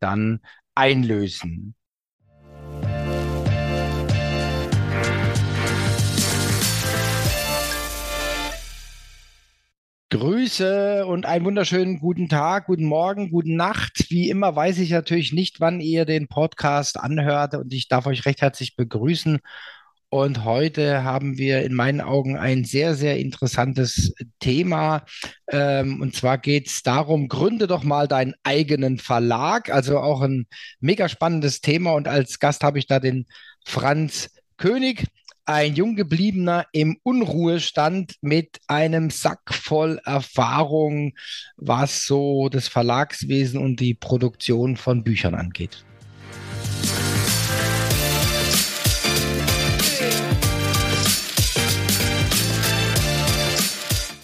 dann einlösen. Grüße und einen wunderschönen guten Tag, guten Morgen, guten Nacht. Wie immer weiß ich natürlich nicht, wann ihr den Podcast anhört und ich darf euch recht herzlich begrüßen. Und heute haben wir in meinen Augen ein sehr, sehr interessantes Thema. Ähm, und zwar geht es darum, gründe doch mal deinen eigenen Verlag. Also auch ein mega spannendes Thema. Und als Gast habe ich da den Franz König ein Junggebliebener im Unruhestand mit einem Sack voll Erfahrung, was so das Verlagswesen und die Produktion von Büchern angeht.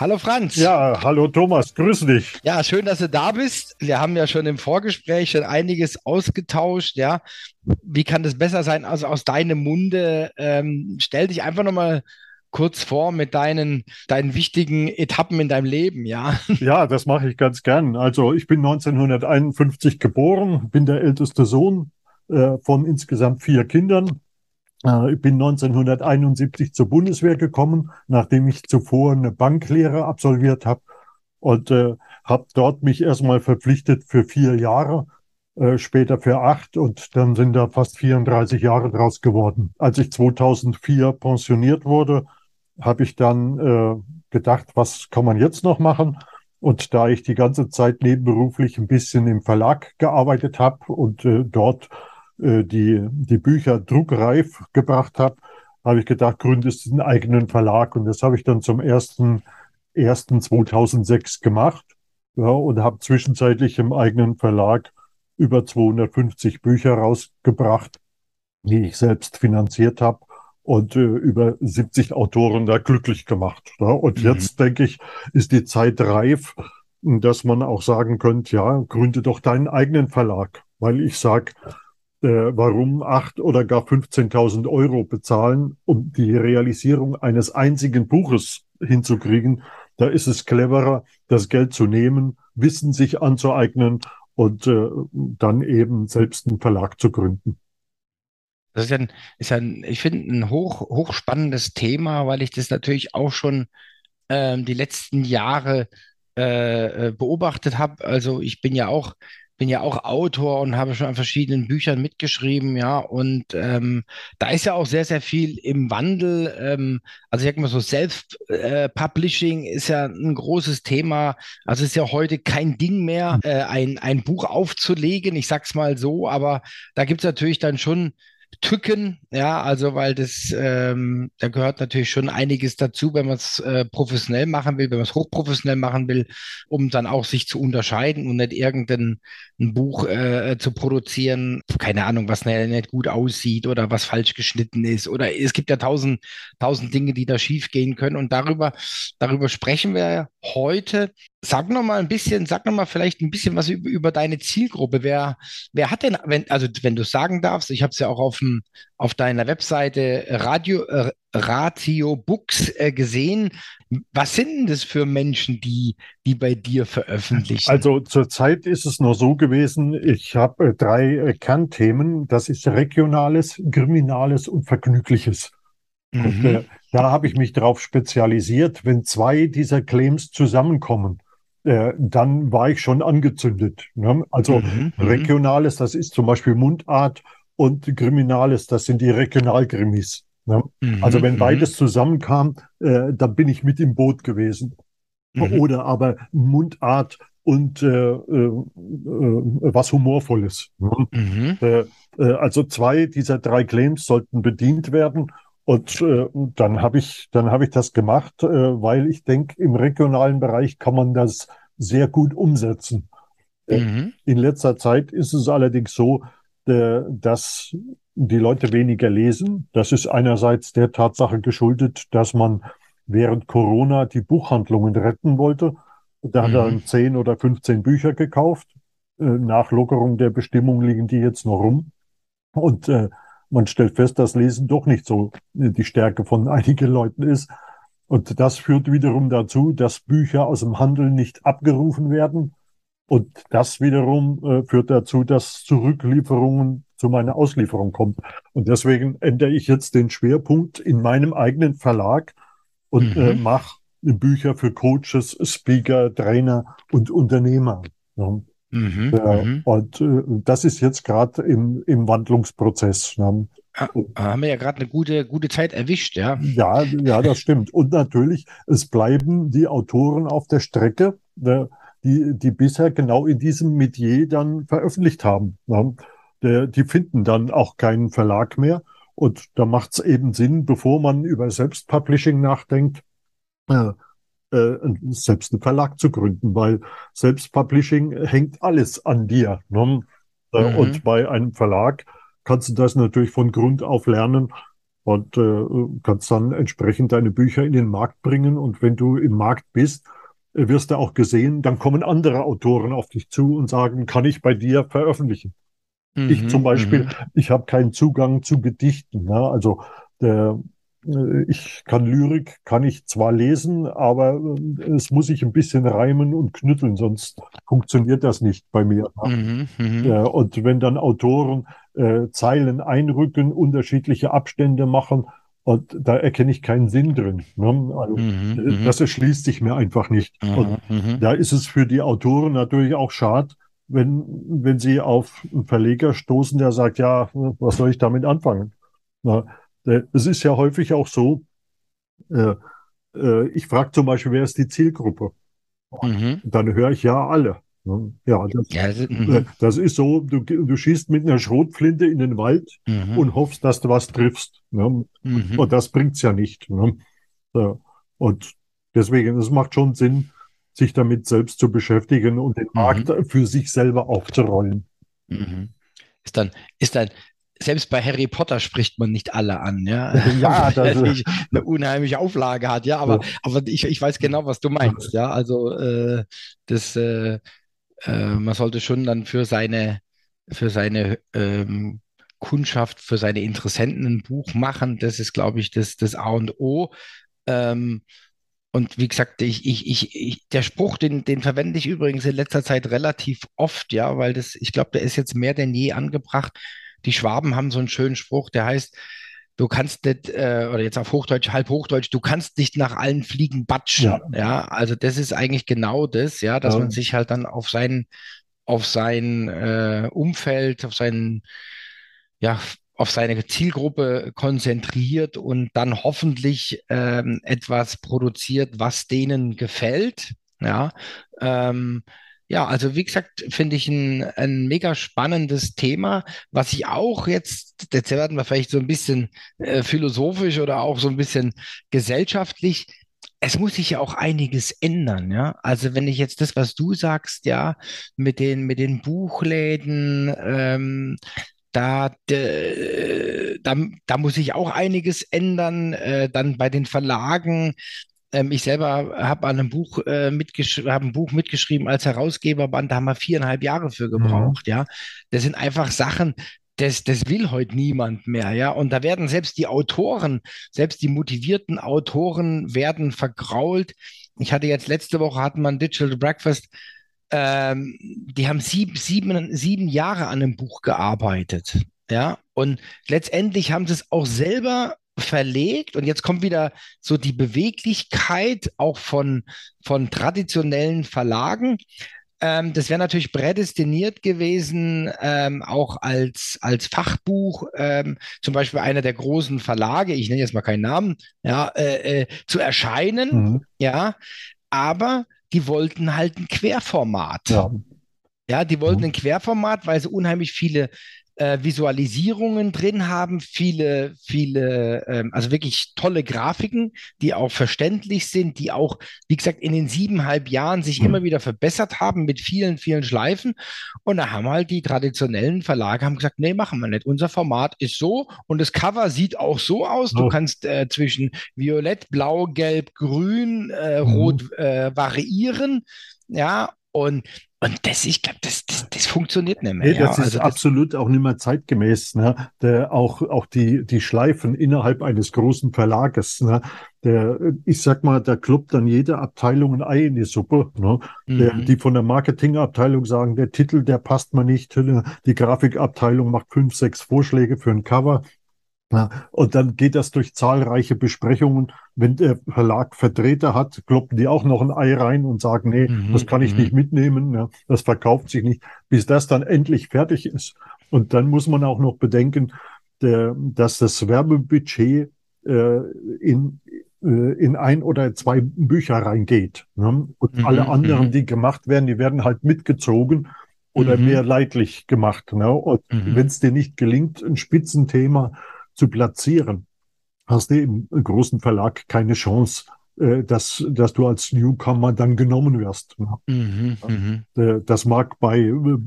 Hallo Franz. Ja, hallo Thomas, grüß dich. Ja, schön, dass du da bist. Wir haben ja schon im Vorgespräch schon einiges ausgetauscht. Ja, wie kann das besser sein? Also aus deinem Munde. Ähm, stell dich einfach nochmal kurz vor mit deinen, deinen wichtigen Etappen in deinem Leben, ja? Ja, das mache ich ganz gern. Also ich bin 1951 geboren, bin der älteste Sohn äh, von insgesamt vier Kindern. Äh, ich bin 1971 zur Bundeswehr gekommen, nachdem ich zuvor eine Banklehre absolviert habe und äh, habe dort mich erstmal verpflichtet für vier Jahre, äh, später für acht und dann sind da fast 34 Jahre draus geworden. Als ich 2004 pensioniert wurde, habe ich dann äh, gedacht, was kann man jetzt noch machen? Und da ich die ganze Zeit nebenberuflich ein bisschen im Verlag gearbeitet habe und äh, dort äh, die, die Bücher druckreif gebracht habe, habe ich gedacht, gründest einen eigenen Verlag. Und das habe ich dann zum ersten, ersten 2006 gemacht ja, und habe zwischenzeitlich im eigenen Verlag über 250 Bücher rausgebracht, die ich selbst finanziert habe und äh, über 70 Autoren da glücklich gemacht. Ja. Und mhm. jetzt denke ich, ist die Zeit reif, dass man auch sagen könnte, ja, gründe doch deinen eigenen Verlag. Weil ich sage, äh, warum acht oder gar 15.000 Euro bezahlen, um die Realisierung eines einzigen Buches hinzukriegen. Da ist es cleverer, das Geld zu nehmen, Wissen sich anzueignen und äh, dann eben selbst einen Verlag zu gründen. Das ist ja, ein, ist ein, ich finde, ein hoch, hochspannendes Thema, weil ich das natürlich auch schon ähm, die letzten Jahre äh, äh beobachtet habe. Also ich bin ja auch bin ja auch Autor und habe schon an verschiedenen Büchern mitgeschrieben, ja. Und ähm, da ist ja auch sehr, sehr viel im Wandel. Ähm, also ich sag mal so, Self-Publishing ist ja ein großes Thema. Also es ist ja heute kein Ding mehr, äh, ein, ein Buch aufzulegen. Ich sag's mal so, aber da gibt's natürlich dann schon Tücken, ja, also weil das, ähm, da gehört natürlich schon einiges dazu, wenn man es äh, professionell machen will, wenn man es hochprofessionell machen will, um dann auch sich zu unterscheiden und nicht irgendein ein Buch äh, zu produzieren, keine Ahnung, was nicht, nicht gut aussieht oder was falsch geschnitten ist oder es gibt ja tausend, tausend Dinge, die da schief gehen können und darüber, darüber sprechen wir heute Sag noch mal ein bisschen, sag noch mal vielleicht ein bisschen was über, über deine Zielgruppe. Wer, wer hat denn, wenn, also wenn du sagen darfst, ich habe es ja auch auf, dem, auf deiner Webseite Radio, äh, Ratio Books äh, gesehen. Was sind denn das für Menschen, die, die bei dir veröffentlichen? Also zurzeit ist es nur so gewesen, ich habe äh, drei äh, Kernthemen. Das ist Regionales, Kriminales und Vergnügliches. Und äh, Mhm, da habe ich mich darauf spezialisiert. Wenn zwei dieser Claims zusammenkommen, äh, dann war ich schon angezündet. Ne? Also mhm, mhm, Regionales, das ist zum Beispiel Mundart und Kriminales, das sind die Regionalkrimis. Ne? Also mhm, wenn mhm, beides zusammenkam, äh, dann bin ich mit im Boot gewesen. mhm, Oder aber Mundart und äh, äh, äh, was Humorvolles. Ne? äh, also zwei dieser drei Claims sollten bedient werden. Und äh, dann habe ich, dann habe ich das gemacht, äh, weil ich denke, im regionalen Bereich kann man das sehr gut umsetzen. Äh, mhm, in letzter Zeit ist es allerdings so, äh, dass die Leute weniger lesen. Das ist einerseits der Tatsache geschuldet, dass man während Corona die Buchhandlungen retten wollte. Da hat er mhm, dann 10 oder 15 Bücher gekauft. Äh, Nach Lockerung der Bestimmung liegen die jetzt noch rum. Und äh, man stellt fest, dass Lesen doch nicht so äh, die Stärke von einigen Leuten ist. Und das führt wiederum dazu, dass Bücher aus dem Handel nicht abgerufen werden. Und das wiederum äh, führt dazu, dass Zurücklieferungen zu meiner Auslieferung kommen. Und deswegen ändere ich jetzt den Schwerpunkt in meinem eigenen Verlag und äh, mhm, mache Bücher für Coaches, Speaker, Trainer und Unternehmer. Ja. Mhm, Ja, mhm. und äh, das ist jetzt gerade im, im Wandlungsprozess. Ne? Ah, haben wir ja gerade eine gute, gute Zeit erwischt, ja. Ja, ja, das stimmt. Und natürlich, es bleiben die Autoren auf der Strecke, ne, die, die bisher genau in diesem Metier dann veröffentlicht haben. Ne? Der, die finden dann auch keinen Verlag mehr. Und da macht es eben Sinn, bevor man über Selbstpublishing nachdenkt, äh, äh, selbst einen Verlag zu gründen, weil Selbstpublishing hängt alles an dir. Ne? Äh, Mhm, Und bei einem Verlag kannst du das natürlich von Grund auf lernen und äh, kannst dann entsprechend deine Bücher in den Markt bringen. Und wenn du im Markt bist, äh, wirst du auch gesehen, dann kommen andere Autoren auf dich zu und sagen, kann ich bei dir veröffentlichen? Ich zum mhm, Beispiel, mhm, ich habe keinen Zugang zu Gedichten. Ne? Also der, ich kann Lyrik, kann ich zwar lesen, aber äh, es muss sich ein bisschen reimen und knütteln, sonst funktioniert das nicht bei mir. Ne? mhm, mhm, und wenn dann Autoren äh, Zeilen einrücken, unterschiedliche Abstände machen, und da erkenne ich keinen Sinn drin. Ne? Also, mhm, äh, mhm, das erschließt sich mir einfach nicht. Und mhm, da ist es für die Autoren natürlich auch schade, wenn, wenn sie auf einen Verleger stoßen, der sagt, ja, was soll ich damit anfangen? Na, äh, es ist ja häufig auch so, äh, äh, ich frage zum Beispiel, wer ist die Zielgruppe? mhm. Dann höre ich ja alle. Ne? Ja, das, Ja, das, äh, mhm, das ist so, du, du schießt mit einer Schrotflinte in den Wald mhm, und hoffst, dass du was triffst. Ne? mhm, Und das bringt's ja nicht. Ne? Und deswegen, es macht schon Sinn, sich damit selbst zu beschäftigen und den Markt mhm, für sich selber aufzurollen. mhm. Ist dann, ist dann, selbst bei Harry Potter spricht man nicht alle an, ja, Ja, das, natürlich eine unheimliche Auflage hat, ja, aber, aber ich, ich weiß genau, was du meinst, ja, also äh, das, äh, äh, man sollte schon dann für seine, für seine ähm, Kundschaft, für seine Interessenten ein Buch machen, das ist, glaube ich, das, das A und O. Ähm, Und wie gesagt, ich, ich, ich, ich, der Spruch, den, den verwende ich übrigens in letzter Zeit relativ oft, ja, weil das, ich glaube, der ist jetzt mehr denn je angebracht. Die Schwaben haben so einen schönen Spruch, der heißt, du kannst nicht, äh, oder jetzt auf Hochdeutsch, halb Hochdeutsch, du kannst nicht nach allen Fliegen batschen, ja, ja. Also das ist eigentlich genau das, ja, dass man ja, sich halt dann auf sein, auf sein äh, Umfeld, auf seinen ja, auf seine Zielgruppe konzentriert und dann hoffentlich ähm, etwas produziert, was denen gefällt. Ja, ähm, ja, also wie gesagt, finde ich ein, ein mega spannendes Thema, was ich auch jetzt, jetzt werden wir vielleicht so ein bisschen äh, philosophisch oder auch so ein bisschen gesellschaftlich. Es muss sich ja auch einiges ändern, ja. Also wenn ich jetzt das, was du sagst, ja, mit den, mit den Buchläden, ähm, da, d- da, da muss sich auch einiges ändern. Äh, dann bei den Verlagen. Ähm, ich selber habe an einem Buch, äh, mitgesch hab ein Buch mitgeschrieben als Herausgeberband, da haben wir viereinhalb Jahre für gebraucht, mhm. ja. Das sind einfach Sachen, das, das will heute niemand mehr, ja. Und da werden selbst die Autoren, selbst die motivierten Autoren werden vergrault. Ich hatte jetzt letzte Woche hatten wir ein Digital Breakfast, ähm, die haben sieben, sieben, sieben Jahre an einem Buch gearbeitet, ja. Und letztendlich haben sie es auch selber verlegt und jetzt kommt wieder so die Beweglichkeit auch von, von traditionellen Verlagen. Ähm, das wäre natürlich prädestiniert gewesen, ähm, auch als, als Fachbuch, ähm, zum Beispiel einer der großen Verlage, ich nenne jetzt mal keinen Namen, ja, äh, äh, zu erscheinen, mhm. ja, aber die wollten halt ein Querformat. Ja. Ja, die wollten mhm. ein Querformat, weil sie unheimlich viele äh, Visualisierungen drin haben, viele, viele, ähm, also wirklich tolle Grafiken, die auch verständlich sind, die auch, wie gesagt, in den siebeneinhalb Jahren sich mhm. immer wieder verbessert haben mit vielen, vielen Schleifen. Und da haben halt die traditionellen Verlage haben gesagt, nee, machen wir nicht. Unser Format ist so und das Cover sieht auch so aus. Du kannst äh, zwischen Violett, Blau, Gelb, Grün, äh, mhm. Rot äh, variieren. Ja, und und das, ich glaube, das, das, das funktioniert nicht mehr. Nee, das ja. ist also absolut auch nicht mehr zeitgemäß. Ne? Der, auch auch die, die Schleifen innerhalb eines großen Verlages. Ne? Der, ich sag mal, da kloppt dann jede Abteilung ein Ei in die Suppe. Ne? Mhm. Der, die von der Marketingabteilung sagen, der Titel, der passt mir nicht. Die Grafikabteilung macht fünf, sechs Vorschläge für ein Cover. Ja, und dann geht das durch zahlreiche Besprechungen. Wenn der Verlag Vertreter hat, kloppen die auch noch ein Ei rein und sagen, nee, mhm, das kann ich mhm. nicht mitnehmen, ja, das verkauft sich nicht, bis das dann endlich fertig ist. Und dann muss man auch noch bedenken, der, dass das Werbebudget äh, in, äh, in ein oder zwei Bücher reingeht. Ne? Und mhm, alle anderen, mhm. die gemacht werden, die werden halt mitgezogen oder mhm. mehr leidlich gemacht. Ne? Und mhm. wenn es dir nicht gelingt, ein Spitzenthema zu platzieren, hast du im großen Verlag keine Chance, äh, dass, dass du als Newcomer dann genommen wirst. Mhm, mhm. Äh, das mag bei äh,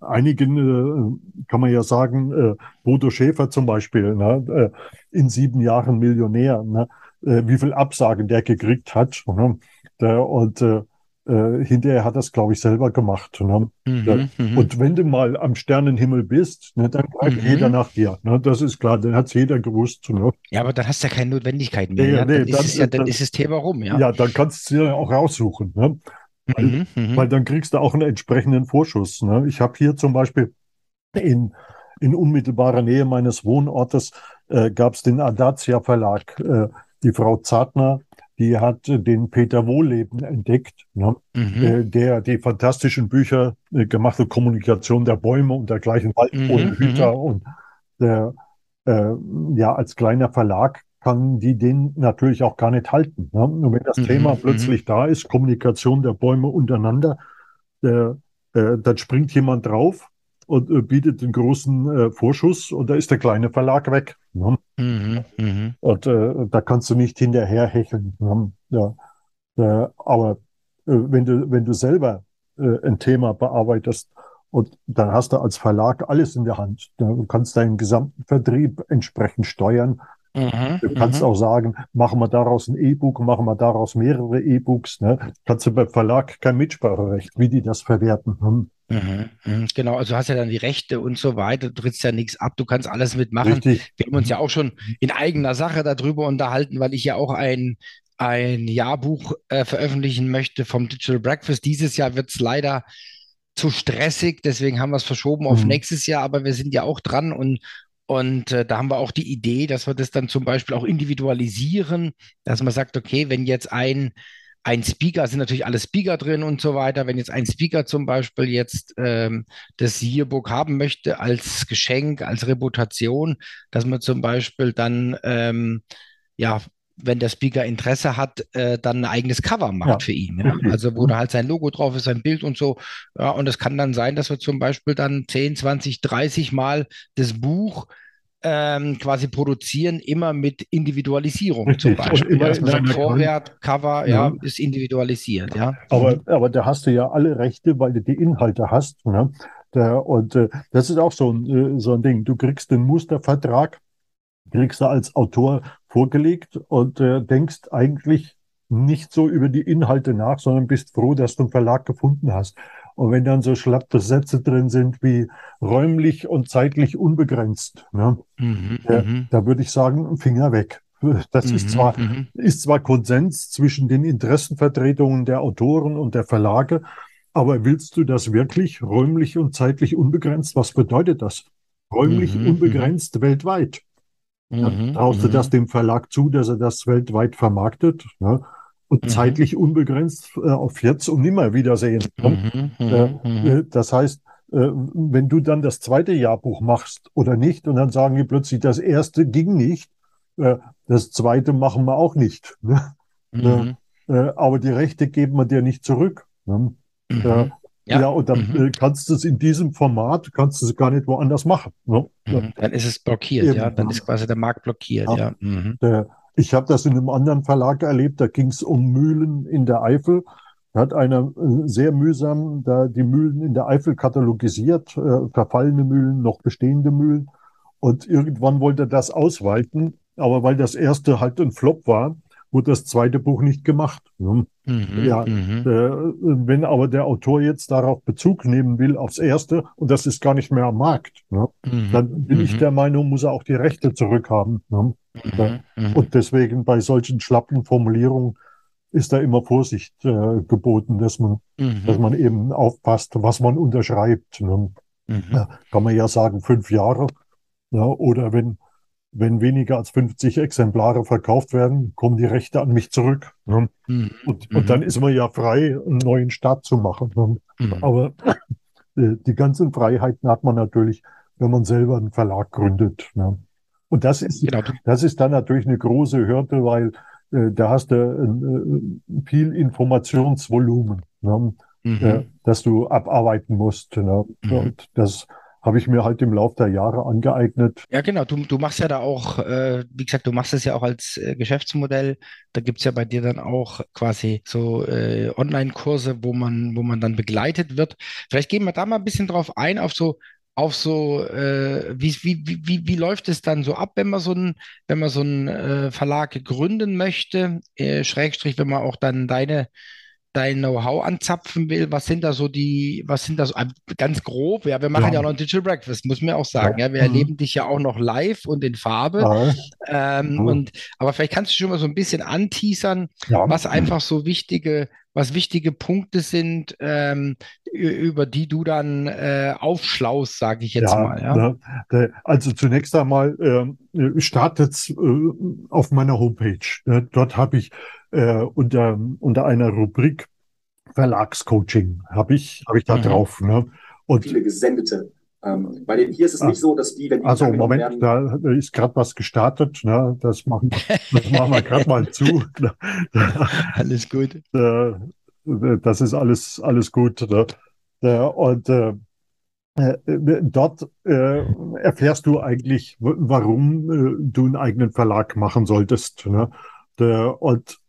einigen, kann man ja sagen, Bodo Schäfer zum Beispiel, ne, in sieben Jahren Millionär, ne, wie viel Absagen der gekriegt hat. Ne, und äh, hinterher hat es, glaube ich, selber gemacht. Ne? Mhm, ja. Mhm. Und wenn du mal am Sternenhimmel bist, ne, dann greift mhm. jeder nach dir. Ne? Das ist klar, dann hat es jeder gewusst. Ne? Ja, aber dann hast du ja keine Notwendigkeit mehr. Nee, ja? Nee, dann, ist es ja, dann, dann ist das Thema rum. Ja, ja dann kannst du es dir auch raussuchen. Ne? Weil, mhm, mhm, weil, dann kriegst du auch einen entsprechenden Vorschuss. Ne? Ich habe hier zum Beispiel in, in unmittelbarer Nähe meines Wohnortes äh, gab es den Adacia Verlag. Äh, die Frau Zartner die hat den Peter Wohlleben entdeckt, ne? mhm. der, der, die fantastischen Bücher äh, gemachte Kommunikation der Bäume und dergleichen Wald mhm. ohne Hüter mhm. und der, äh, ja, als kleiner Verlag kann die den natürlich auch gar nicht halten. Ne? Und wenn das mhm. Thema mhm. plötzlich da ist, Kommunikation der Bäume untereinander, äh, äh, dann springt jemand drauf und äh, bietet den großen äh, Vorschuss und da ist der kleine Verlag weg. Ne? Mhm, mh. Und äh, da kannst du nicht hinterher hecheln. Ne? Ja. Äh, aber äh, wenn du wenn du selber äh, ein Thema bearbeitest und dann hast du als Verlag alles in der Hand. Du kannst deinen gesamten Vertrieb entsprechend steuern. Mhm, du kannst mhm. auch sagen, machen wir daraus ein E-Book, machen wir daraus mehrere E-Books. Ne? Kannst du beim Verlag kein Mitspracherecht, wie die das verwerten. Hm? Mhm, mhm, genau, also hast ja dann die Rechte und so weiter, du trittst ja nichts ab, du kannst alles mitmachen. Richtig. Wir haben uns ja auch schon in eigener Sache darüber unterhalten, weil ich ja auch ein, ein Jahrbuch äh, veröffentlichen möchte vom Digital Breakfast. Dieses Jahr wird es leider zu stressig, deswegen haben wir es verschoben auf mhm. nächstes Jahr, aber wir sind ja auch dran und, und äh, da haben wir auch die Idee, dass wir das dann zum Beispiel auch individualisieren, dass man sagt, okay, wenn jetzt ein ein Speaker, sind natürlich alle Speaker drin und so weiter. Wenn jetzt ein Speaker zum Beispiel jetzt ähm, das Yearbook haben möchte als Geschenk, als Reputation, dass man zum Beispiel dann, ähm, ja, wenn der Speaker Interesse hat, äh, dann ein eigenes Cover macht ja. für ihn. Ja? Also wo da halt sein Logo drauf ist, sein Bild und so. Ja, und es kann dann sein, dass wir zum Beispiel dann 10, 20, 30 Mal das Buch ähm, quasi produzieren, immer mit Individualisierung Richtig. zum Beispiel. Immer ja, sagt, Vorwert, Cover, ja. ist individualisiert, ja. Aber, mhm. aber da hast du ja alle Rechte, weil du die Inhalte hast. Ne? Der, und äh, das ist auch so ein, äh, so ein Ding. Du kriegst den Mustervertrag, kriegst du als Autor vorgelegt und äh, denkst eigentlich, nicht so über die Inhalte nach, sondern bist froh, dass du einen Verlag gefunden hast. Und wenn dann so schlappe Sätze drin sind wie räumlich und zeitlich unbegrenzt, ne, Mhm, äh, mhm, da würde ich sagen, Finger weg. Das ist mhm, zwar, mhm, ist zwar Konsens zwischen den Interessenvertretungen der Autoren und der Verlage, aber willst du das wirklich räumlich und zeitlich unbegrenzt? Was bedeutet das? Räumlich Mhm, unbegrenzt weltweit. Dann mhm, traust du mhm, das dem Verlag zu, dass er das weltweit vermarktet, ne? Und Mhm. zeitlich unbegrenzt äh, auf jetzt und nimmer Wiedersehen. Ne? mhm, Äh, mhm, mhm. äh, Das heißt, äh, wenn du dann das zweite Jahrbuch machst oder nicht, und dann sagen die plötzlich, das erste ging nicht, äh, das zweite machen wir auch nicht. Ne? Äh, Aber die Rechte geben wir dir nicht zurück. Ne? mhm. Ja, Ja, und dann mhm, äh, kannst du es in diesem Format, kannst du es gar nicht woanders machen. Ne? Mhm. Dann ist es blockiert, eben. ja. Dann ist quasi der Markt blockiert, Ja. ja. Mhm. Der, ich habe das in einem anderen Verlag erlebt, da ging es um Mühlen in der Eifel. Da hat einer äh, sehr mühsam da die Mühlen in der Eifel katalogisiert, äh, verfallene Mühlen, noch bestehende Mühlen. Und irgendwann wollte er das ausweiten, aber weil das erste halt ein Flop war, wurde das zweite Buch nicht gemacht. Ne? Mhm, Ja, mhm. Äh, wenn aber der Autor jetzt darauf Bezug nehmen will, aufs erste, und das ist gar nicht mehr am Markt, ne? Mhm, dann bin ich mhm, der Meinung, muss er auch die Rechte zurückhaben. Ne? mhm. Und deswegen bei solchen schlappen Formulierungen ist da immer Vorsicht äh, geboten, dass man, dass man eben aufpasst, was man unterschreibt. Ne? Ja, kann man ja sagen, fünf Jahre. Ja, oder wenn, wenn weniger als 50 Exemplare verkauft werden, kommen die Rechte an mich zurück. Ne? Mhm, Und, mhm. und dann ist man ja frei, einen neuen Start zu machen. Ne? Mhm. Aber äh, die ganzen Freiheiten hat man natürlich, wenn man selber einen Verlag gründet. Ne? Und das ist, Genau, das ist dann natürlich eine große Hürde, weil äh, da hast du äh, viel Informationsvolumen, ne? mhm. äh, das du abarbeiten musst. Ne? Mhm. Und das habe ich mir halt im Laufe der Jahre angeeignet. Ja, genau. Du, du machst ja da auch, äh, wie gesagt, du machst es ja auch als äh, Geschäftsmodell. Da gibt's ja bei dir dann auch quasi so äh, Online-Kurse, wo man, wo man dann begleitet wird. Vielleicht gehen wir da mal ein bisschen drauf ein, auf so, auf so, äh, wie, wie, wie, wie, wie läuft es dann so ab, wenn man so einen, wenn man so einen äh, Verlag gründen möchte, äh, Schrägstrich, wenn man auch dann deine dein Know-how anzapfen will, was sind da so die, was sind da so, äh, ganz grob, ja, wir machen ja, Ja. auch noch ein Digital Breakfast, muss man auch sagen, Ja. ja, wir Mhm. erleben dich ja auch noch live und in Farbe, Ja, ähm, Mhm. und, aber vielleicht kannst du schon mal so ein bisschen anteasern, was einfach so wichtige, was wichtige Punkte sind, ähm, über die du dann äh, aufschlaust, sage ich jetzt mal, ja. ne, also zunächst einmal ähm, startet äh, auf meiner Homepage. Ne, dort habe ich äh, unter, unter einer Rubrik Verlagscoaching habe ich, habe ich da Mhm. drauf. Ne? Und viele Gesendete. Ähm, bei den hier ist es Ah. nicht so, dass die, wenn die also Moment, werden, da ist gerade was gestartet. Ne? Das machen, das machen wir gerade mal zu. Alles gut. Äh, das ist alles, alles gut. Ne? Und äh, äh, dort äh, erfährst du eigentlich, warum äh, du einen eigenen Verlag machen solltest. Ne? Der, und äh,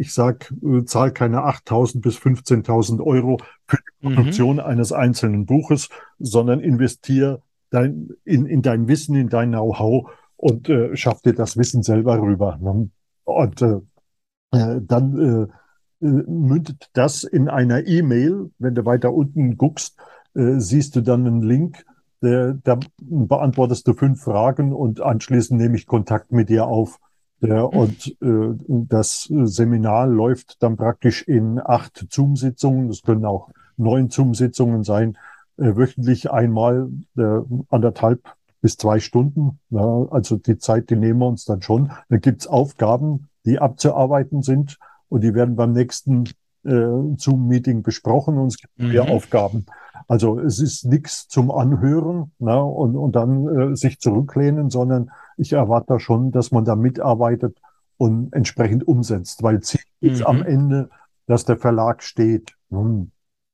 ich sag, äh, zahl keine 8.000 bis 15.000 Euro für die Mhm. Produktion eines einzelnen Buches, sondern investier dein, in, in dein Wissen, in dein Know-how und äh, schaff dir das Wissen selber rüber. Ne? Und äh, äh, dann äh, äh, mündet das in einer E-Mail. Wenn du weiter unten guckst, äh, siehst du dann einen Link. Da beantwortest du fünf Fragen und anschließend nehme ich Kontakt mit dir auf. Der, und äh, das Seminar läuft dann praktisch in acht Zoom-Sitzungen. Das können auch neun Zoom-Sitzungen sein, äh, wöchentlich einmal äh, anderthalb bis zwei Stunden. Ja, also die Zeit, die nehmen wir uns dann schon. Dann gibt's Aufgaben, die abzuarbeiten sind und die werden beim nächsten äh, Zoom-Meeting besprochen und es gibt Mhm. Aufgaben. Also es ist nichts zum Anhören ne, und, und dann äh, sich zurücklehnen, sondern ich erwarte schon, dass man da mitarbeitet und entsprechend umsetzt, weil Ziel ist Mhm. am Ende, dass der Verlag steht.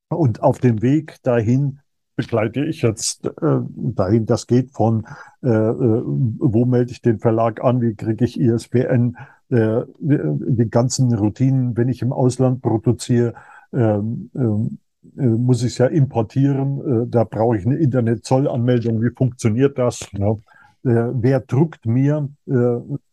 Und auf dem Weg dahin begleite ich jetzt äh, dahin, das geht von, äh, äh, wo melde ich den Verlag an, wie kriege ich ISBN, äh, die ganzen Routinen, wenn ich im Ausland produziere, ähm, ähm, äh, muss ich es ja importieren, äh, da brauche ich eine Internetzollanmeldung, wie funktioniert das? Ne? Äh, wer druckt mir, äh,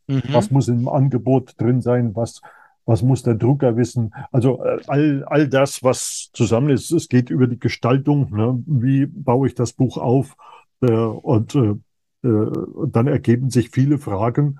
Mhm. was muss im Angebot drin sein, was was muss der Drucker wissen? Also äh, all, all das, was zusammen ist, es geht über die Gestaltung, ne? wie baue ich das Buch auf? Und äh, dann ergeben sich viele Fragen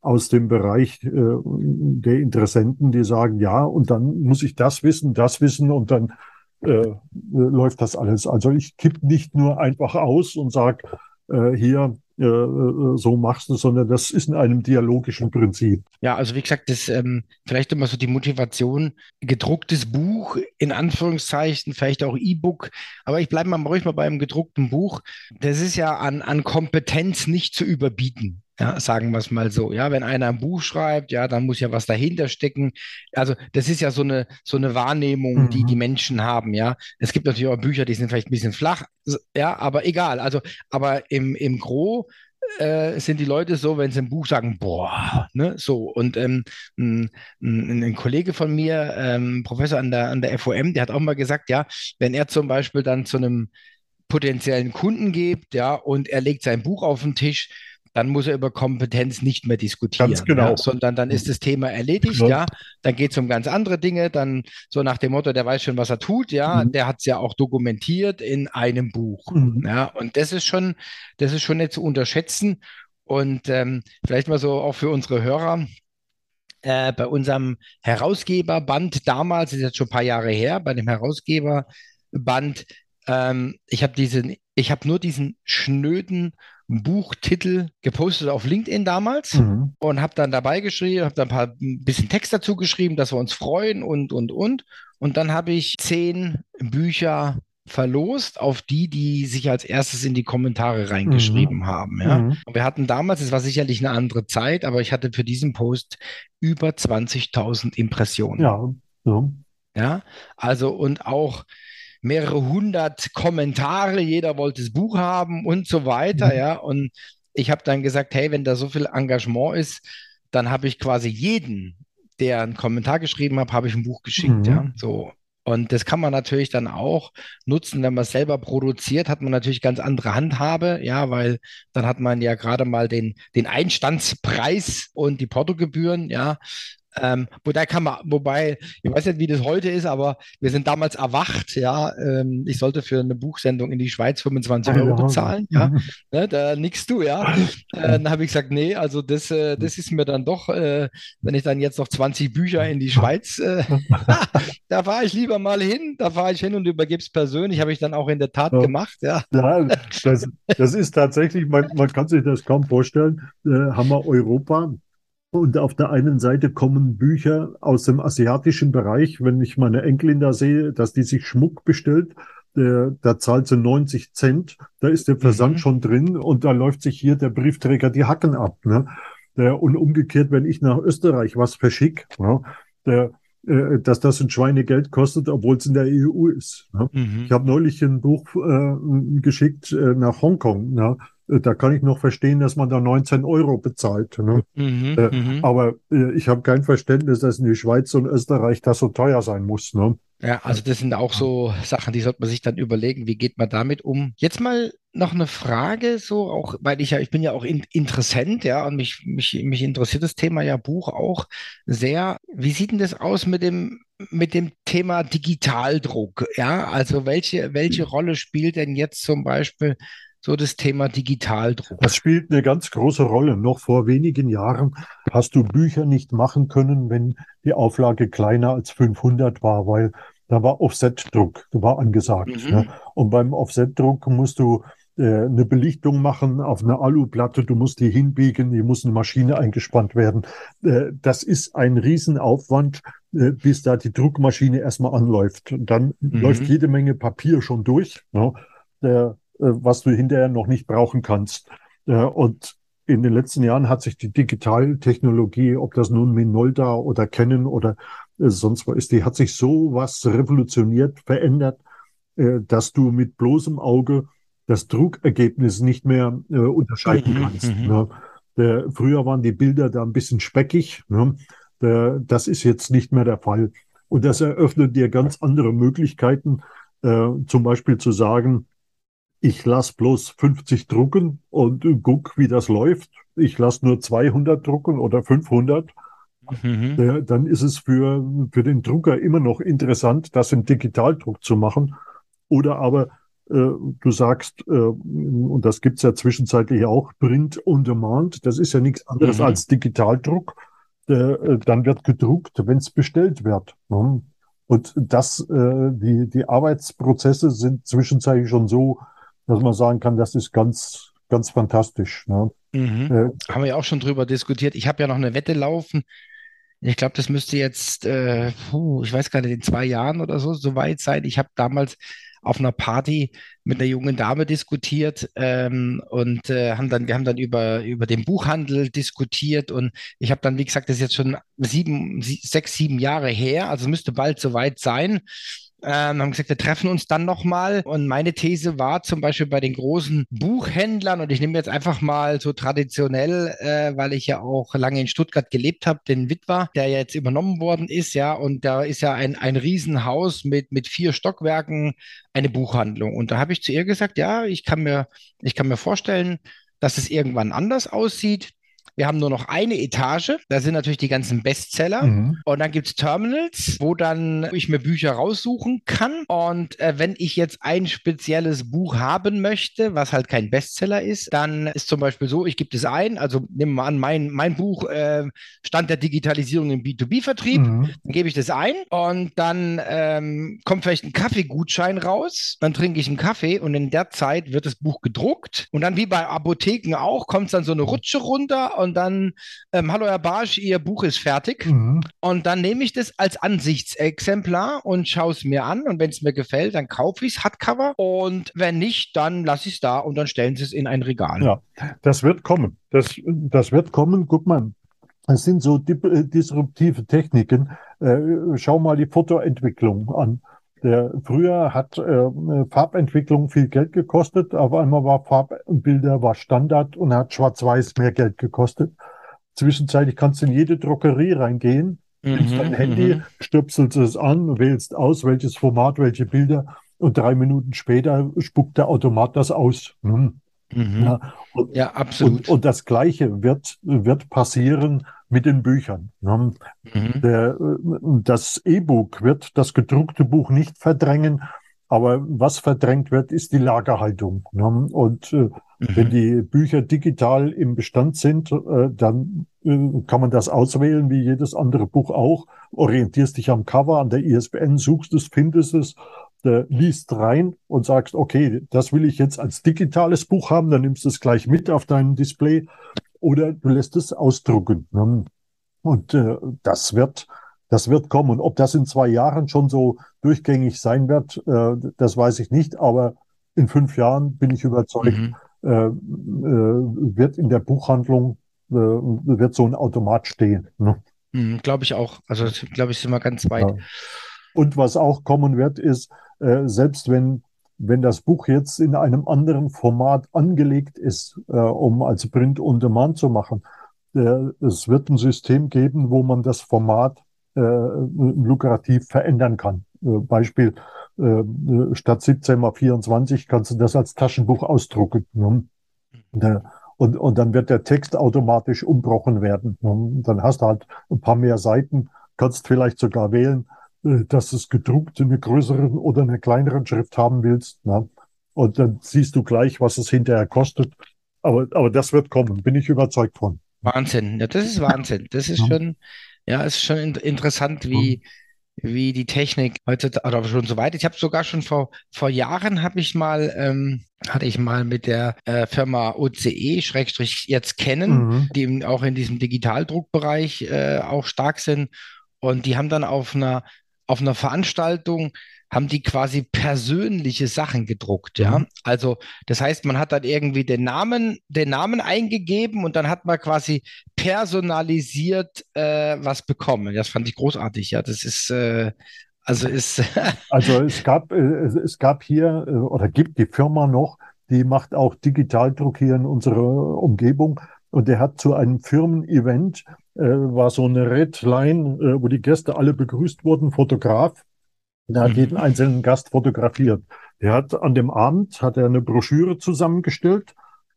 aus dem Bereich äh, der Interessenten, die sagen, ja, und dann muss ich das wissen, das wissen und dann äh, läuft das alles. Also ich kipp nicht nur einfach aus und sage, äh, hier, äh, äh, so machst du, sondern das ist in einem dialogischen Prinzip. Ja, also wie gesagt, das ähm, vielleicht immer so die Motivation, gedrucktes Buch, in Anführungszeichen, vielleicht auch E-Book, aber ich bleibe mal ruhig mal beim gedruckten Buch. Das ist ja an, an Kompetenz nicht zu überbieten. Ja, sagen wir es mal so. Ja, wenn einer ein Buch schreibt, ja, dann muss ja was dahinter stecken. Also, das ist ja so eine, so eine Wahrnehmung, mhm. die die Menschen haben. Ja, es gibt natürlich auch Bücher, die sind vielleicht ein bisschen flach. Ja, aber egal. Also, aber im, im Gro äh, sind die Leute so, wenn sie ein Buch sagen, boah, ne, so. Und ähm, ein, ein, ein, Kollege von mir, ähm, Professor an der, an der FOM, der hat auch mal gesagt, ja, wenn er zum Beispiel dann zu einem potenziellen Kunden geht, ja, und er legt sein Buch auf den Tisch, dann muss er über Kompetenz nicht mehr diskutieren. Ganz genau. Ja, sondern dann ist das Thema erledigt, ja. ja. Dann geht es um ganz andere Dinge, dann so nach dem Motto, der weiß schon, was er tut, ja, mhm. der hat es ja auch dokumentiert in einem Buch. Mhm. Ja, und das ist schon, das ist schon nicht zu unterschätzen. Und ähm, vielleicht mal so auch für unsere Hörer. Äh, bei unserem Herausgeberband damals, ist jetzt schon ein paar Jahre her, bei dem Herausgeberband, ähm, ich habe diesen, ich habe nur diesen schnöden Buchtitel gepostet auf LinkedIn damals mhm. und habe dann dabei geschrieben, habe dann ein paar ein bisschen Text dazu geschrieben, dass wir uns freuen und und und. Und dann habe ich zehn Bücher verlost auf die, die sich als erstes in die Kommentare reingeschrieben mhm. haben. Ja? Mhm. Und wir hatten damals, es war sicherlich eine andere Zeit, aber ich hatte für diesen Post über 20.000 Impressionen. Ja, so. Ja, also und auch mehrere hundert Kommentare, jeder wollte das Buch haben und so weiter, mhm. ja. Und ich habe dann gesagt, hey, wenn da so viel Engagement ist, dann habe ich quasi jeden, der einen Kommentar geschrieben hat, habe ich ein Buch geschickt, mhm. ja. So. Und das kann man natürlich dann auch nutzen, wenn man es selber produziert, hat man natürlich ganz andere Handhabe, ja, weil dann hat man ja gerade mal den, den Einstandspreis und die Portogebühren, ja. Ähm, wobei kann man, wobei, ich weiß nicht, wie das heute ist, aber wir sind damals erwacht, ja. Ähm, ich sollte für eine Buchsendung in die Schweiz 25 Euro bezahlen, ja. Ne, da nickst du, ja. Äh, dann habe ich gesagt, nee, also das, äh, das ist mir dann doch, äh, wenn ich dann jetzt noch 20 Bücher in die Schweiz, äh, da fahre ich lieber mal hin, da fahre ich hin und übergebe es persönlich, habe ich dann auch in der Tat ja. gemacht, ja. ja das, das ist tatsächlich, man, man kann sich das kaum vorstellen, äh, haben wir Europa und auf der einen Seite kommen Bücher aus dem asiatischen Bereich. Wenn ich meine Enkelin da sehe, dass die sich Schmuck bestellt, der, da zahlt sie 90 Cent, da ist der Versand mhm. schon drin und da läuft sich hier der Briefträger die Hacken ab. Ne? Der, und umgekehrt, wenn ich nach Österreich was verschicke, ne? der, äh, dass das ein Schweinegeld kostet, obwohl es in der EU ist. Ne? Mhm. Ich habe neulich ein Buch äh, geschickt äh, nach Hongkong. Ne? Äh, da kann ich noch verstehen, dass man da 19 Euro bezahlt. Ne? Mhm, äh, mhm. aber äh, ich habe kein Verständnis, dass in die Schweiz und Österreich das so teuer sein muss. Ne? Ja, also das sind auch so Sachen, die sollte man sich dann überlegen, wie geht man damit um. Jetzt mal noch eine Frage, so auch, weil ich ja, ich bin ja auch in, Interessent, ja, und mich, mich, mich interessiert das Thema ja Buch auch sehr. Wie sieht denn das aus mit dem, mit dem Thema Digitaldruck? Ja, also welche, welche Rolle spielt denn jetzt zum Beispiel so das Thema Digitaldruck? Das spielt eine ganz große Rolle. Noch vor wenigen Jahren hast du Bücher nicht machen können, wenn die Auflage kleiner als 500 war, weil da war Offsetdruck, war angesagt. Mhm. Ne? Und beim Offsetdruck musst du äh, eine Belichtung machen auf einer Aluplatte, du musst die hinbiegen, die muss eine Maschine eingespannt werden. Äh, das ist ein Riesenaufwand, äh, bis da die Druckmaschine erstmal anläuft. Und dann mhm. läuft jede Menge Papier schon durch. Ne? Der was du hinterher noch nicht brauchen kannst. Und in den letzten Jahren hat sich die Digitaltechnologie, ob das nun Minolta oder Canon oder äh, sonst was ist, die hat sich so was revolutioniert, verändert, äh, dass du mit bloßem Auge das Druckergebnis nicht mehr äh, unterscheiden mhm, kannst. Mhm. Ne? Der, früher waren die Bilder da ein bisschen speckig. Ne? Der, das ist jetzt nicht mehr der Fall. Und das eröffnet dir ganz andere Möglichkeiten, äh, zum Beispiel zu sagen, ich lasse bloß 50 drucken und guck, wie das läuft. Ich lasse nur 200 drucken oder 500 Mhm. äh, dann ist es für, für den Drucker immer noch interessant, das im Digitaldruck zu machen. Oder aber äh, du sagst, äh, und das gibt's ja zwischenzeitlich auch, Print on Demand, das ist ja nichts anderes Mhm. als Digitaldruck. Äh, dann wird gedruckt, wenn es bestellt wird. Ne? Und das, äh, die, die Arbeitsprozesse sind zwischenzeitlich schon so, dass man sagen kann, das ist ganz, ganz fantastisch. Ne? Mhm. Äh, Haben wir ja auch schon drüber diskutiert. Ich habe ja noch eine Wette laufen. Ich glaube, das müsste jetzt, äh, puh, ich weiß gar nicht, in zwei Jahren oder so soweit sein. Ich habe damals auf einer Party mit einer jungen Dame diskutiert ähm, und äh, haben dann, wir haben dann über, über den Buchhandel diskutiert und ich habe dann, wie gesagt, das ist jetzt schon sieben, sie, sechs, sieben Jahre her, also müsste bald soweit sein. Ähm, haben gesagt, wir treffen uns dann nochmal. Und meine These war zum Beispiel bei den großen Buchhändlern, und ich nehme jetzt einfach mal so traditionell, äh, weil ich ja auch lange in Stuttgart gelebt habe, den Witwer, der jetzt übernommen worden ist, ja, und da ist ja ein, ein Riesenhaus mit, mit vier Stockwerken, eine Buchhandlung. Und da habe ich zu ihr gesagt, ja, ich kann mir, ich kann mir vorstellen, dass es irgendwann anders aussieht. Wir haben nur noch eine Etage. Da sind natürlich die ganzen Bestseller. mhm. Und dann gibt's Terminals, wo dann ich mir Bücher raussuchen kann. Und äh, wenn ich jetzt ein spezielles Buch haben möchte, was halt kein Bestseller ist, dann ist zum Beispiel so, ich gebe das ein, also nehmen wir mal an, mein, mein Buch äh, Stand der Digitalisierung im B2B-Vertrieb, Mhm. dann gebe ich das ein und dann ähm, kommt vielleicht ein Kaffeegutschein raus, dann trinke ich einen Kaffee und in der Zeit wird das Buch gedruckt und dann wie bei Apotheken auch, kommt dann so eine Rutsche runter und dann, ähm, hallo Herr Barsch, Ihr Buch ist fertig. Mhm. Und dann nehme ich das als Ansichtsexemplar und schaue es mir an. Und wenn es mir gefällt, dann kaufe ich es, Hardcover. Und wenn nicht, dann lasse ich es da und dann stellen sie es in ein Regal. Ja, das wird kommen. Das, das wird kommen. Guck mal, es sind so äh, disruptive Techniken. Äh, schau mal die Fotoentwicklung an. Der, früher hat äh, Farbentwicklung viel Geld gekostet. Auf einmal war Farbbilder war Standard und hat Schwarz-Weiß mehr Geld gekostet. Zwischenzeitlich kannst du in jede Drogerie reingehen, nimmst Mhm, dein Handy, mhm. stöpselst es an, wählst aus, welches Format, welche Bilder und drei Minuten später spuckt der Automat das aus. Hm. Mhm. Ja, und, Ja, absolut. und, und das Gleiche wird, wird passieren mit den Büchern. Ne? Mhm. Der, das E-Book wird das gedruckte Buch nicht verdrängen, aber was verdrängt wird, ist die Lagerhaltung. Ne? Und äh, wenn Mhm. die Bücher digital im Bestand sind, äh, dann äh, kann man das auswählen, wie jedes andere Buch auch. Orientierst dich am Cover, an der ISBN, suchst es, findest es, äh, liest rein und sagst, okay, das will ich jetzt als digitales Buch haben, dann nimmst du es gleich mit auf deinem Display oder du lässt es ausdrucken. Ne? Und äh, das wird, das wird kommen. Ob das in zwei Jahren schon so durchgängig sein wird, äh, das weiß ich nicht, aber in fünf Jahren bin ich überzeugt, Mhm. äh, äh, wird in der Buchhandlung wird so ein Automat stehen. Ne? Mhm. Glaube ich auch. Also, glaube ich, sind wir ganz weit. Ja. Und was auch kommen wird, ist, äh, selbst wenn, wenn das Buch jetzt in einem anderen Format angelegt ist, äh, um als Print on Demand zu machen, äh, es wird ein System geben, wo man das Format äh, lukrativ verändern kann. Beispiel, statt 17 mal 24 kannst du das als Taschenbuch ausdrucken. Ne? Der- Und, und dann wird der Text automatisch umbrochen werden. Ne? Dann hast du halt ein paar mehr Seiten, kannst vielleicht sogar wählen, äh, dass du es gedruckt in einer größeren oder einer kleineren Schrift haben willst. Ne? Und dann siehst du gleich, was es hinterher kostet. Aber, aber das wird kommen, bin ich überzeugt von. Wahnsinn. Ja, das ist Wahnsinn. Das ist Ja. schon, ja, ist schon in, interessant, wie, wie die Technik heutzutage oder schon so weit. Ich habe sogar schon vor, vor Jahren habe ich mal, ähm, hatte ich mal mit der äh, Firma OCE, Schrägstrich jetzt kennen, Mhm. die auch in diesem Digitaldruckbereich äh, auch stark sind. Und die haben dann auf einer, auf einer Veranstaltung, haben die quasi persönliche Sachen gedruckt, ja. Mhm. Also, das heißt, man hat dann irgendwie den Namen, den Namen eingegeben und dann hat man quasi personalisiert äh, was bekommen. Das fand ich großartig, ja. Das ist, äh, also ist, Also es gab, äh, es, gab hier äh, oder gibt die Firma noch, die macht auch Digitaldruck hier in unserer Umgebung. Und der hat zu einem Firmen-Event, äh, war so eine Red Line, äh, wo die Gäste alle begrüßt wurden, Fotograf. Der hat Mhm. jeden einzelnen Gast fotografiert. Der hat an dem Abend hat er eine Broschüre zusammengestellt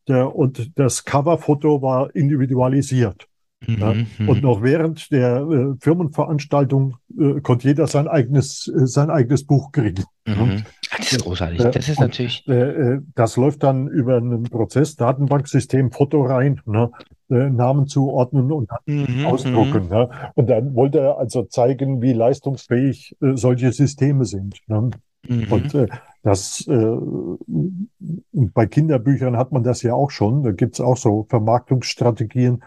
der, und das Coverfoto war individualisiert. Ja. Mhm, Und mhm. noch während der äh, Firmenveranstaltung äh, konnte jeder sein eigenes, äh, sein eigenes Buch kriegen. Mhm. Das ist großartig. Äh, Das ist und, natürlich. äh, äh, das läuft dann über ein Prozess, Datenbanksystem, Foto rein, ne, Namen zuordnen und dann Mhm, ausdrucken. Ne? Und dann wollte er also zeigen, wie leistungsfähig äh, solche Systeme sind. Ne? mhm, Und das äh, bei Kinderbüchern hat man das ja auch schon. Da gibt es auch so Vermarktungsstrategien,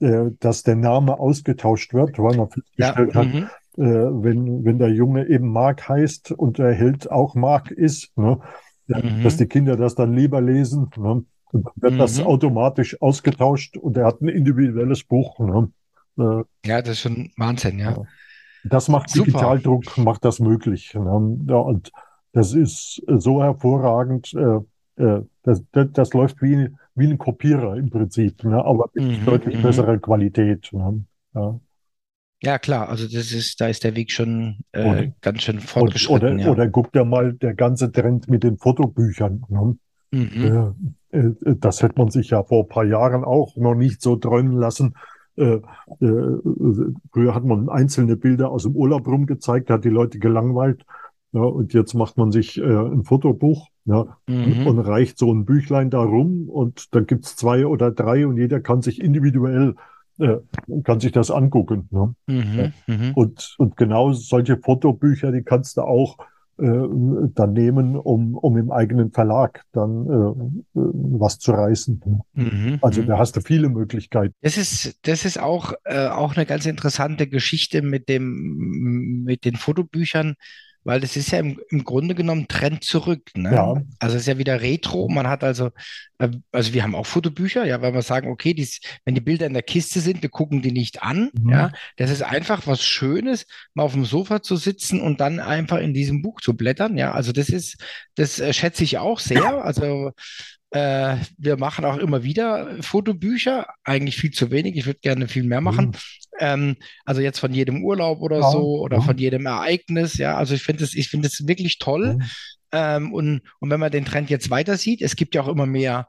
äh, dass der Name ausgetauscht wird, weil man ja, festgestellt hat, mhm, äh, wenn, wenn der Junge eben Mark heißt und der Held auch Mark ist, ne, ja, Mhm. dass die Kinder das dann lieber lesen. Ne, und dann wird das Mhm. automatisch ausgetauscht und er hat ein individuelles Buch. Ne. Äh, ja, das ist schon Wahnsinn, ja. das macht Super. Digitaldruck, macht das möglich. Ne? Ja, und das ist so hervorragend. Äh, äh, das, das, das läuft wie, wie ein Kopierer im Prinzip, ne? aber mit Mhm, deutlich mhm. besserer Qualität. Ne? Ja. Ja, klar, also das ist, da ist der Weg schon äh, Und- ganz schön fortgeschritten, oder, ja. oder guck dir mal der ganze Trend mit den Fotobüchern. Ne? Mhm. Äh, äh, das hätte man sich ja vor ein paar Jahren auch noch nicht so träumen lassen. Äh, äh, früher hat man einzelne Bilder aus dem Urlaub rumgezeigt, hat die Leute gelangweilt. Ja, und jetzt macht man sich äh, ein Fotobuch ja, Mhm. und reicht so ein Büchlein da rum und dann gibt's zwei oder drei und jeder kann sich individuell, äh, kann sich das angucken. Ne? Mhm. Mhm. Und, und genau solche Fotobücher, die kannst du auch äh, dann nehmen, um, um im eigenen Verlag dann äh, äh, was zu reißen. Mhm. Also Mhm. da hast du viele Möglichkeiten. Das ist, das ist auch, äh, auch eine ganz interessante Geschichte mit dem, mit den Fotobüchern, weil das ist ja im, im Grunde genommen Trend zurück, ne? Ja. Also es ist ja wieder Retro. Man hat also, äh, also wir haben auch Fotobücher, ja, weil wir sagen, okay, dies, wenn die Bilder in der Kiste sind, wir gucken die nicht an, Mhm. ja. Das ist einfach was Schönes, mal auf dem Sofa zu sitzen und dann einfach in diesem Buch zu blättern, ja. Also das ist, das äh, schätze ich auch sehr. Also äh, wir machen auch immer wieder Fotobücher, eigentlich viel zu wenig. Ich würde gerne viel mehr machen. Mhm. Ähm, also jetzt von jedem Urlaub oder Ja, so oder ja. von jedem Ereignis. Ja, also ich finde es, ich finde es wirklich toll. Mhm. Ähm, und, und wenn man den Trend jetzt weiter sieht, es gibt ja auch immer mehr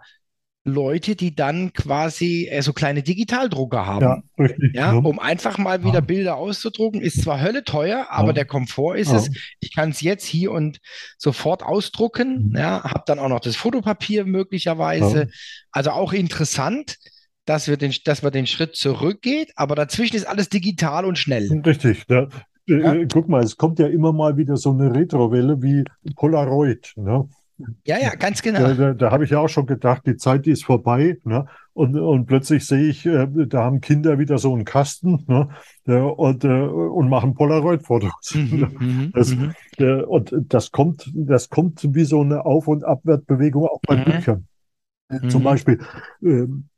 Leute, die dann quasi äh, so kleine Digitaldrucker haben. Ja, richtig. Ja, ne? um einfach mal wieder. Bilder auszudrucken, ist zwar Hölle teuer, aber der Komfort ist es. Ich kann es jetzt hier und sofort ausdrucken. Mhm. Ja, habe dann auch noch das Fotopapier möglicherweise. Also auch interessant, dass wir den, dass man den Schritt zurückgeht, aber dazwischen ist alles digital und schnell. Richtig. Ja. äh, Guck mal, es kommt ja immer mal wieder so eine Retrowelle wie Polaroid. Ne? Ja, ja, ganz Da, genau. da, da habe ich ja auch schon gedacht, die Zeit die ist vorbei. Ne? Und, und plötzlich sehe ich, äh, da haben Kinder wieder so einen Kasten ne? Und, äh, und machen Polaroid-Fotos. Mhm, mhm, Das, mhm. äh, und das kommt, das kommt wie so eine Auf- und Abwärtsbewegung auch bei Mhm. Büchern. Mhm. Zum Beispiel, ähm,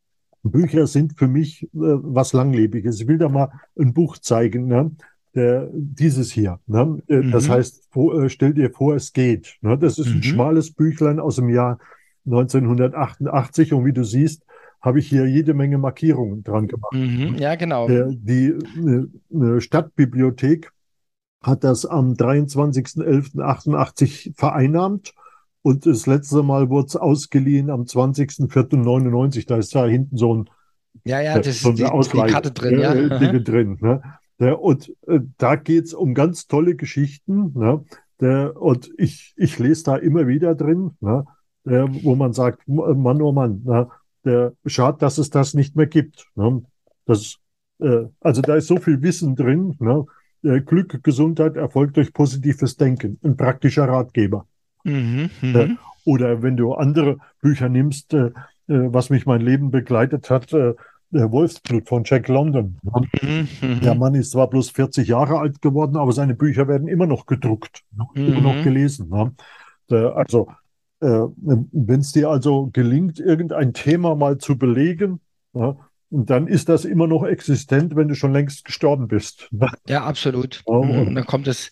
Bücher sind für mich äh, was Langlebiges. Ich will da mal ein Buch zeigen, ne? Der, dieses hier. Ne? Äh, Das Mhm. heißt, äh, stell dir vor, es geht. Ne? Das ist ein Mhm. schmales Büchlein aus dem Jahr 1988 und wie du siehst, habe ich hier jede Menge Markierungen dran gemacht. Mhm. Ja, genau. Der, die äh, äh, Stadtbibliothek hat das am 23.11.88 vereinnahmt und das letzte Mal wurde es ausgeliehen am 20.04.99. Da ist da hinten so ein Ja, ja, das ist die, die Karte drin, äh, ja. äh, Dinge drin. Ne? Der, und äh, da geht's um ganz tolle Geschichten. Ne? Der, und ich, ich lese da immer wieder drin, ne? der, wo man sagt, Mann, oh Mann, ne? der, schade, dass es das nicht mehr gibt. Ne? Das, äh, also da ist so viel Wissen drin. Ne? Äh, Glück, Gesundheit, Erfolg durch positives Denken. Ein praktischer Ratgeber. Mhm, mhm. Äh, Oder wenn du andere Bücher nimmst, äh, äh, was mich mein Leben begleitet hat, äh, Wolfsblut von Jack London. Ne? Mhm, mhm. Der Mann ist zwar bloß 40 Jahre alt geworden, aber seine Bücher werden immer noch gedruckt, ne? immer noch Mhm. gelesen. Ne? Also, äh, wenn es dir also gelingt, irgendein Thema mal zu belegen, ja, dann ist das immer noch existent, wenn du schon längst gestorben bist. Ne? Ja, absolut. Ja, Mhm. Und dann kommt es,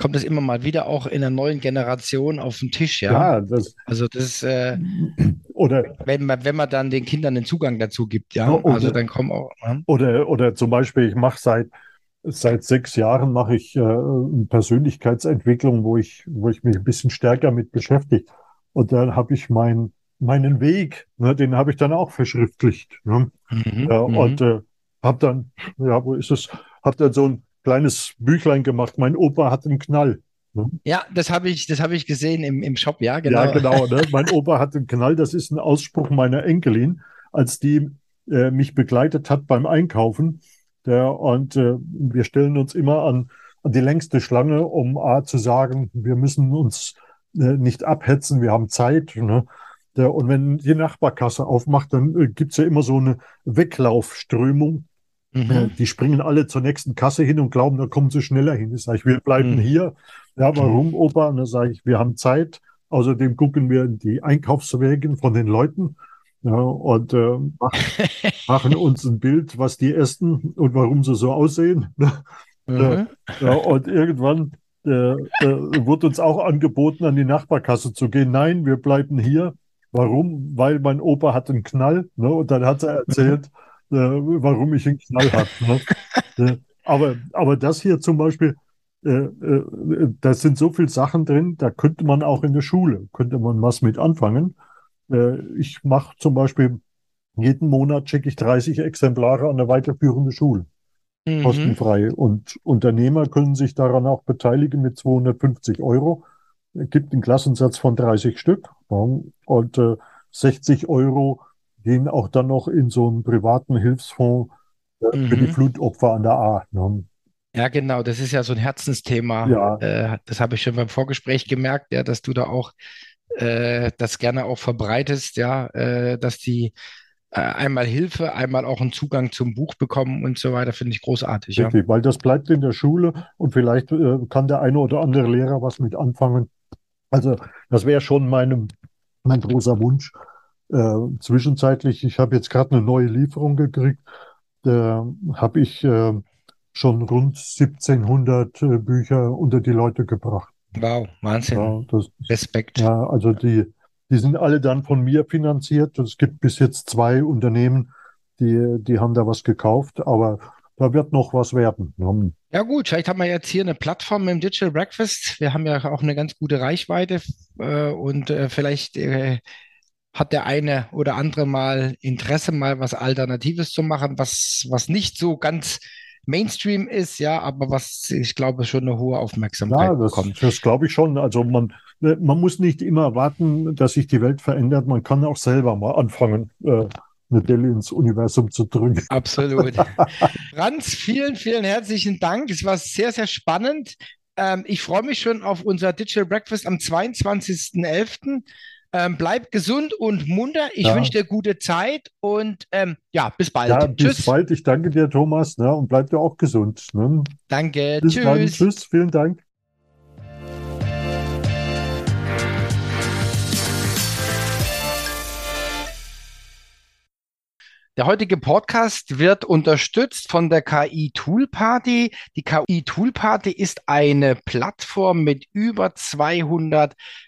kommt es immer mal wieder auch in der neuen Generation auf den Tisch, ja. Ja, das, Also das, äh, oder wenn man, wenn man dann den Kindern den Zugang dazu gibt, ja. Ja, und- Also dann kommen auch. Ja. Oder, oder zum Beispiel, ich mache seit, seit sechs Jahren mache ich äh, eine Persönlichkeitsentwicklung, wo ich, wo ich mich ein bisschen stärker mit beschäftige. Und dann habe ich mein, meinen Weg, ne, den habe ich dann auch verschriftlicht. Ne? Mhm, mhm. und äh, hab dann, ja, wo ist es? Hab dann so ein kleines Büchlein gemacht. Mein Opa hat einen Knall. Ne? Ja, das habe ich, das habe ich gesehen im, im Shop, ja, genau. Ja, genau. Ne? Mein Opa hat einen Knall. Das ist ein Ausspruch meiner Enkelin, als die äh, mich begleitet hat beim Einkaufen. Der, und äh, wir stellen uns immer an, an die längste Schlange, um A zu sagen, wir müssen uns äh, nicht abhetzen, wir haben Zeit. Ne? Der, und wenn die Nachbarkasse aufmacht, dann äh, gibt's ja immer so eine Weglaufströmung. Mhm. Äh, die springen alle zur nächsten Kasse hin und glauben, da kommen sie schneller hin. Ich sage, wir bleiben Mhm. hier. Ja, warum, Opa? Und dann sage ich, wir haben Zeit. Außerdem gucken wir in die Einkaufswägen von den Leuten ja, und äh, mach- machen uns ein Bild, was die essen und warum sie so aussehen. Mhm. Ja, und irgendwann äh, äh, wurde uns auch angeboten, an die Nachbarkasse zu gehen. Nein, wir bleiben hier. Warum? Weil mein Opa hat einen Knall. Ne? Und dann hat er erzählt, äh, warum ich einen Knall habe. Ne? Äh, aber, aber das hier zum Beispiel, äh, äh, da sind so viele Sachen drin, da könnte man auch in der Schule, könnte man was mit anfangen. Äh, ich mache zum Beispiel jeden Monat schicke ich 30 Exemplare an eine weiterführende Schule Mhm. kostenfrei. Und Unternehmer können sich daran auch beteiligen mit 250 Euro. Es gibt einen Klassensatz von 30 Stück. Und äh, 60 Euro gehen auch dann noch in so einen privaten Hilfsfonds äh, für die Mhm. Flutopfer an der A. Ne? Ja, genau, das ist ja so ein Herzensthema. Ja. Äh, das habe ich schon beim Vorgespräch gemerkt, ja, dass du da auch äh, das gerne auch verbreitest, ja, äh, dass die äh, einmal Hilfe, einmal auch einen Zugang zum Buch bekommen und so weiter, finde ich großartig, ja. Richtig, weil das bleibt in der Schule und vielleicht äh, kann der eine oder andere Lehrer was mit anfangen. Also das wäre schon mein, mein großer Wunsch. Äh, zwischenzeitlich, ich habe jetzt gerade eine neue Lieferung gekriegt, da habe ich äh, schon rund 1700 äh, Bücher unter die Leute gebracht. Wow, Wahnsinn. Ja, das, Respekt. ja, also die, die sind alle dann von mir finanziert. Es gibt bis jetzt zwei Unternehmen, die, die haben da was gekauft, aber da wird noch was werden. ne? Ja gut, vielleicht haben wir jetzt hier eine Plattform im Digital Breakfast. Wir haben ja auch eine ganz gute Reichweite äh, und äh, vielleicht äh, hat der eine oder andere mal Interesse, mal was Alternatives zu machen, was, was nicht so ganz Mainstream ist, ja, aber was ich glaube schon eine hohe Aufmerksamkeit Ja, das, bekommt. das glaube ich schon. Also man, äh, man muss nicht immer warten, dass sich die Welt verändert. Man kann auch selber mal anfangen, äh, eine Delle ins Universum zu drücken. Absolut. Franz, vielen, vielen herzlichen Dank. Es war sehr, sehr spannend. Ähm, ich freue mich schon auf unser Digital Breakfast am 22.11. Ähm, bleib gesund und munter. Ich Ja. wünsche dir gute Zeit und ähm, ja, bis bald. Ja, bis Tschüss. bald. Ich danke dir, Thomas, ne, und bleib dir auch gesund. Ne? Danke. Bis dann. Tschüss. Tschüss. Vielen Dank. Der heutige Podcast wird unterstützt von der KI Tool Party. Die KI Tool Party ist eine Plattform mit über 200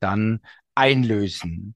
dann einlösen.